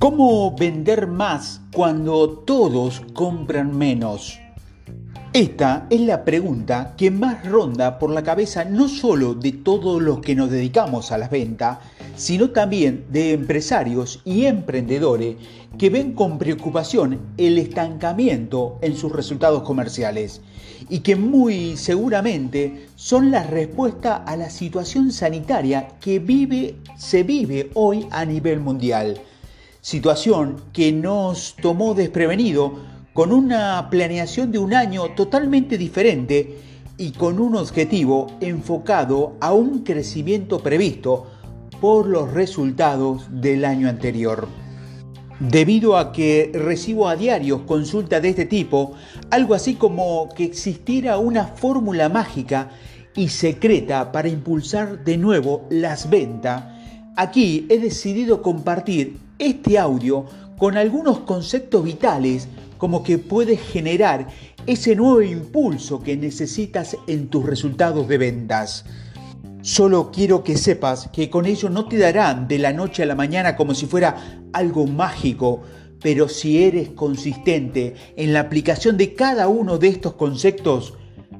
¿Cómo vender más cuando todos compran menos? Esta es la pregunta que más ronda por la cabeza no solo de todos los que nos dedicamos a las ventas, sino también de empresarios y emprendedores que ven con preocupación el estancamiento en sus resultados comerciales y que muy seguramente son la respuesta a la situación sanitaria que vive, se vive hoy a nivel mundial situación que nos tomó desprevenido con una planeación de un año totalmente diferente y con un objetivo enfocado a un crecimiento previsto por los resultados del año anterior. Debido a que recibo a diario consultas de este tipo, algo así como que existiera una fórmula mágica y secreta para impulsar de nuevo las ventas, aquí he decidido compartir este audio con algunos conceptos vitales como que puede generar ese nuevo impulso que necesitas en tus resultados de ventas. Solo quiero que sepas que con ello no te darán de la noche a la mañana como si fuera algo mágico, pero si eres consistente en la aplicación de cada uno de estos conceptos,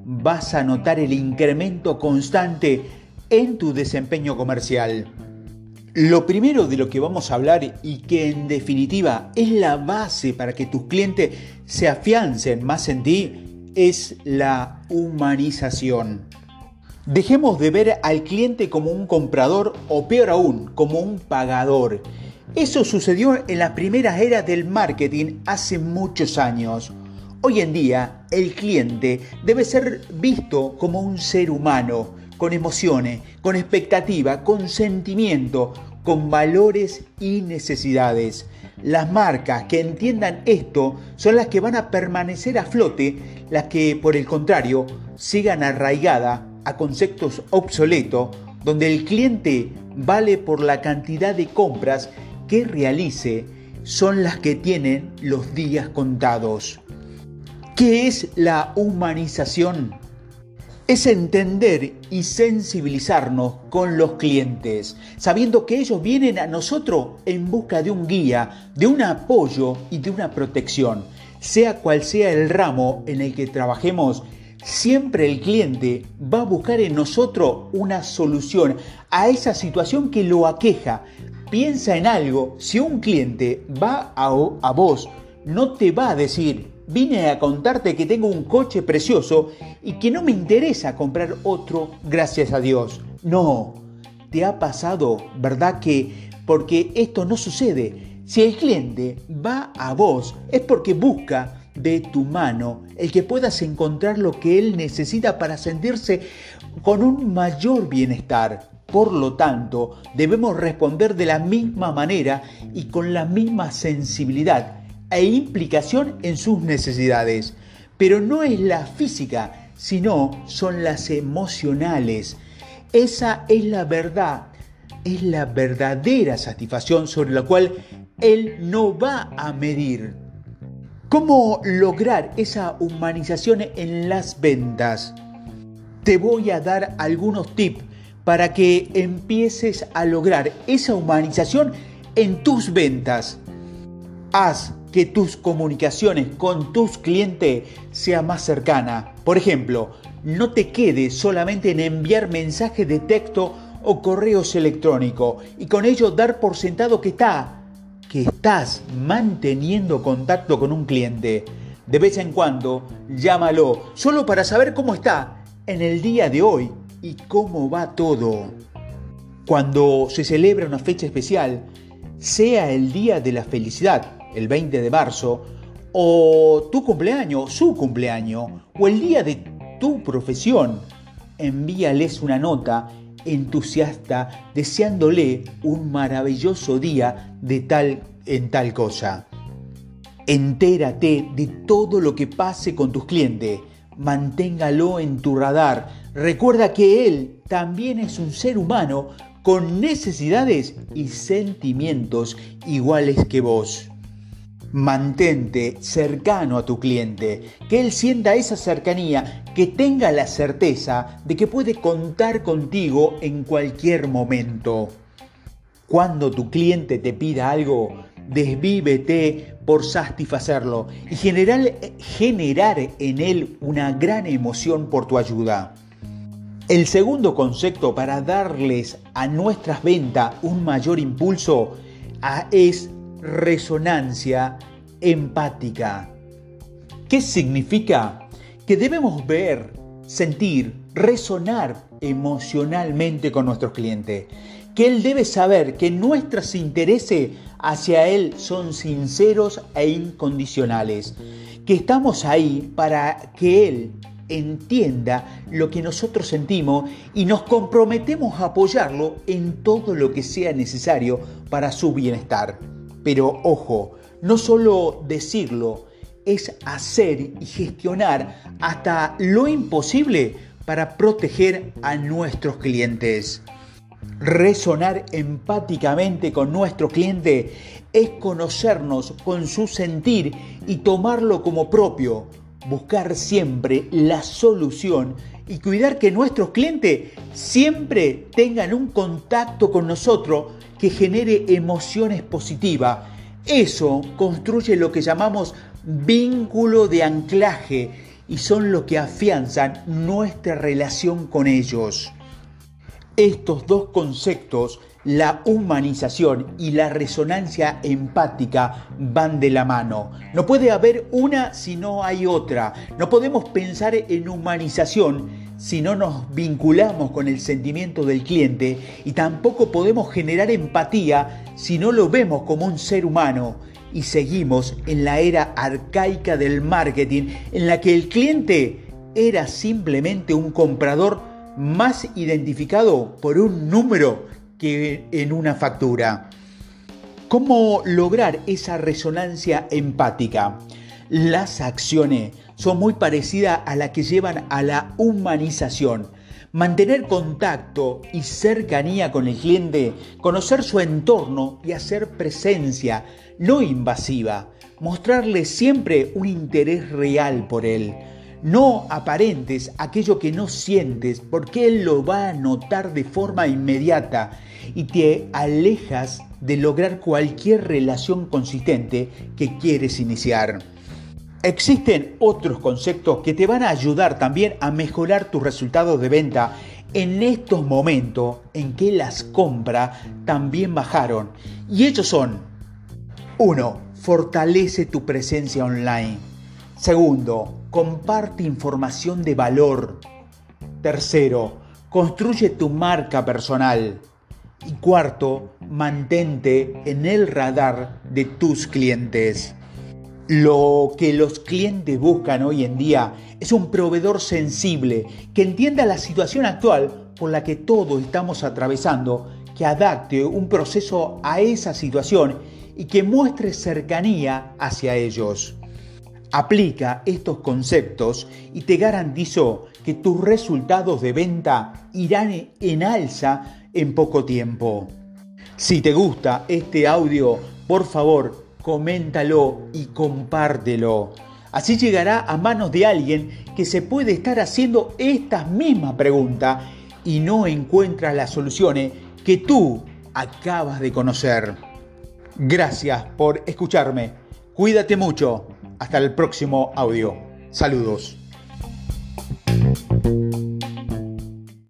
vas a notar el incremento constante en tu desempeño comercial. Lo primero de lo que vamos a hablar y que en definitiva es la base para que tus clientes se afiancen más en ti es la humanización. Dejemos de ver al cliente como un comprador o peor aún, como un pagador. Eso sucedió en las primeras eras del marketing hace muchos años. Hoy en día el cliente debe ser visto como un ser humano con emociones, con expectativa, con sentimiento, con valores y necesidades. Las marcas que entiendan esto son las que van a permanecer a flote, las que por el contrario sigan arraigadas a conceptos obsoletos, donde el cliente vale por la cantidad de compras que realice, son las que tienen los días contados. ¿Qué es la humanización? Es entender y sensibilizarnos con los clientes, sabiendo que ellos vienen a nosotros en busca de un guía, de un apoyo y de una protección. Sea cual sea el ramo en el que trabajemos, siempre el cliente va a buscar en nosotros una solución a esa situación que lo aqueja. Piensa en algo, si un cliente va a, a vos, no te va a decir, vine a contarte que tengo un coche precioso y que no me interesa comprar otro gracias a Dios. No, te ha pasado, ¿verdad que? Porque esto no sucede. Si el cliente va a vos es porque busca de tu mano el que puedas encontrar lo que él necesita para sentirse con un mayor bienestar. Por lo tanto, debemos responder de la misma manera y con la misma sensibilidad e implicación en sus necesidades. Pero no es la física, sino son las emocionales. Esa es la verdad, es la verdadera satisfacción sobre la cual él no va a medir. ¿Cómo lograr esa humanización en las ventas? Te voy a dar algunos tips para que empieces a lograr esa humanización en tus ventas. Haz que tus comunicaciones con tus clientes sea más cercana. Por ejemplo, no te quedes solamente en enviar mensajes de texto o correos electrónicos y con ello dar por sentado que está, que estás manteniendo contacto con un cliente. De vez en cuando, llámalo solo para saber cómo está en el día de hoy y cómo va todo. Cuando se celebra una fecha especial, sea el día de la felicidad el 20 de marzo, o tu cumpleaños, su cumpleaños, o el día de tu profesión, envíales una nota entusiasta deseándole un maravilloso día de tal en tal cosa. Entérate de todo lo que pase con tus clientes. Manténgalo en tu radar. Recuerda que él también es un ser humano con necesidades y sentimientos iguales que vos. Mantente cercano a tu cliente, que él sienta esa cercanía, que tenga la certeza de que puede contar contigo en cualquier momento. Cuando tu cliente te pida algo, desvívete por satisfacerlo y generar, generar en él una gran emoción por tu ayuda. El segundo concepto para darles a nuestras ventas un mayor impulso es resonancia empática. ¿Qué significa? Que debemos ver, sentir, resonar emocionalmente con nuestros clientes. Que él debe saber que nuestros intereses hacia él son sinceros e incondicionales. Que estamos ahí para que él entienda lo que nosotros sentimos y nos comprometemos a apoyarlo en todo lo que sea necesario para su bienestar. Pero ojo, no solo decirlo, es hacer y gestionar hasta lo imposible para proteger a nuestros clientes. Resonar empáticamente con nuestro cliente es conocernos con su sentir y tomarlo como propio, buscar siempre la solución y cuidar que nuestros clientes siempre tengan un contacto con nosotros que genere emociones positivas. Eso construye lo que llamamos vínculo de anclaje y son lo que afianzan nuestra relación con ellos. Estos dos conceptos la humanización y la resonancia empática van de la mano. No puede haber una si no hay otra. No podemos pensar en humanización si no nos vinculamos con el sentimiento del cliente y tampoco podemos generar empatía si no lo vemos como un ser humano y seguimos en la era arcaica del marketing en la que el cliente era simplemente un comprador más identificado por un número que en una factura. ¿Cómo lograr esa resonancia empática? Las acciones son muy parecidas a las que llevan a la humanización. Mantener contacto y cercanía con el cliente, conocer su entorno y hacer presencia no invasiva, mostrarle siempre un interés real por él no aparentes aquello que no sientes, porque Él lo va a notar de forma inmediata y te alejas de lograr cualquier relación consistente que quieres iniciar. Existen otros conceptos que te van a ayudar también a mejorar tus resultados de venta en estos momentos en que las compras también bajaron. Y ellos son 1. Fortalece tu presencia online. Segundo, comparte información de valor. Tercero, construye tu marca personal. Y cuarto, mantente en el radar de tus clientes. Lo que los clientes buscan hoy en día es un proveedor sensible que entienda la situación actual por la que todos estamos atravesando, que adapte un proceso a esa situación y que muestre cercanía hacia ellos. Aplica estos conceptos y te garantizo que tus resultados de venta irán en alza en poco tiempo. Si te gusta este audio, por favor, coméntalo y compártelo. Así llegará a manos de alguien que se puede estar haciendo esta misma pregunta y no encuentra las soluciones que tú acabas de conocer. Gracias por escucharme. Cuídate mucho. Hasta el próximo audio. Saludos.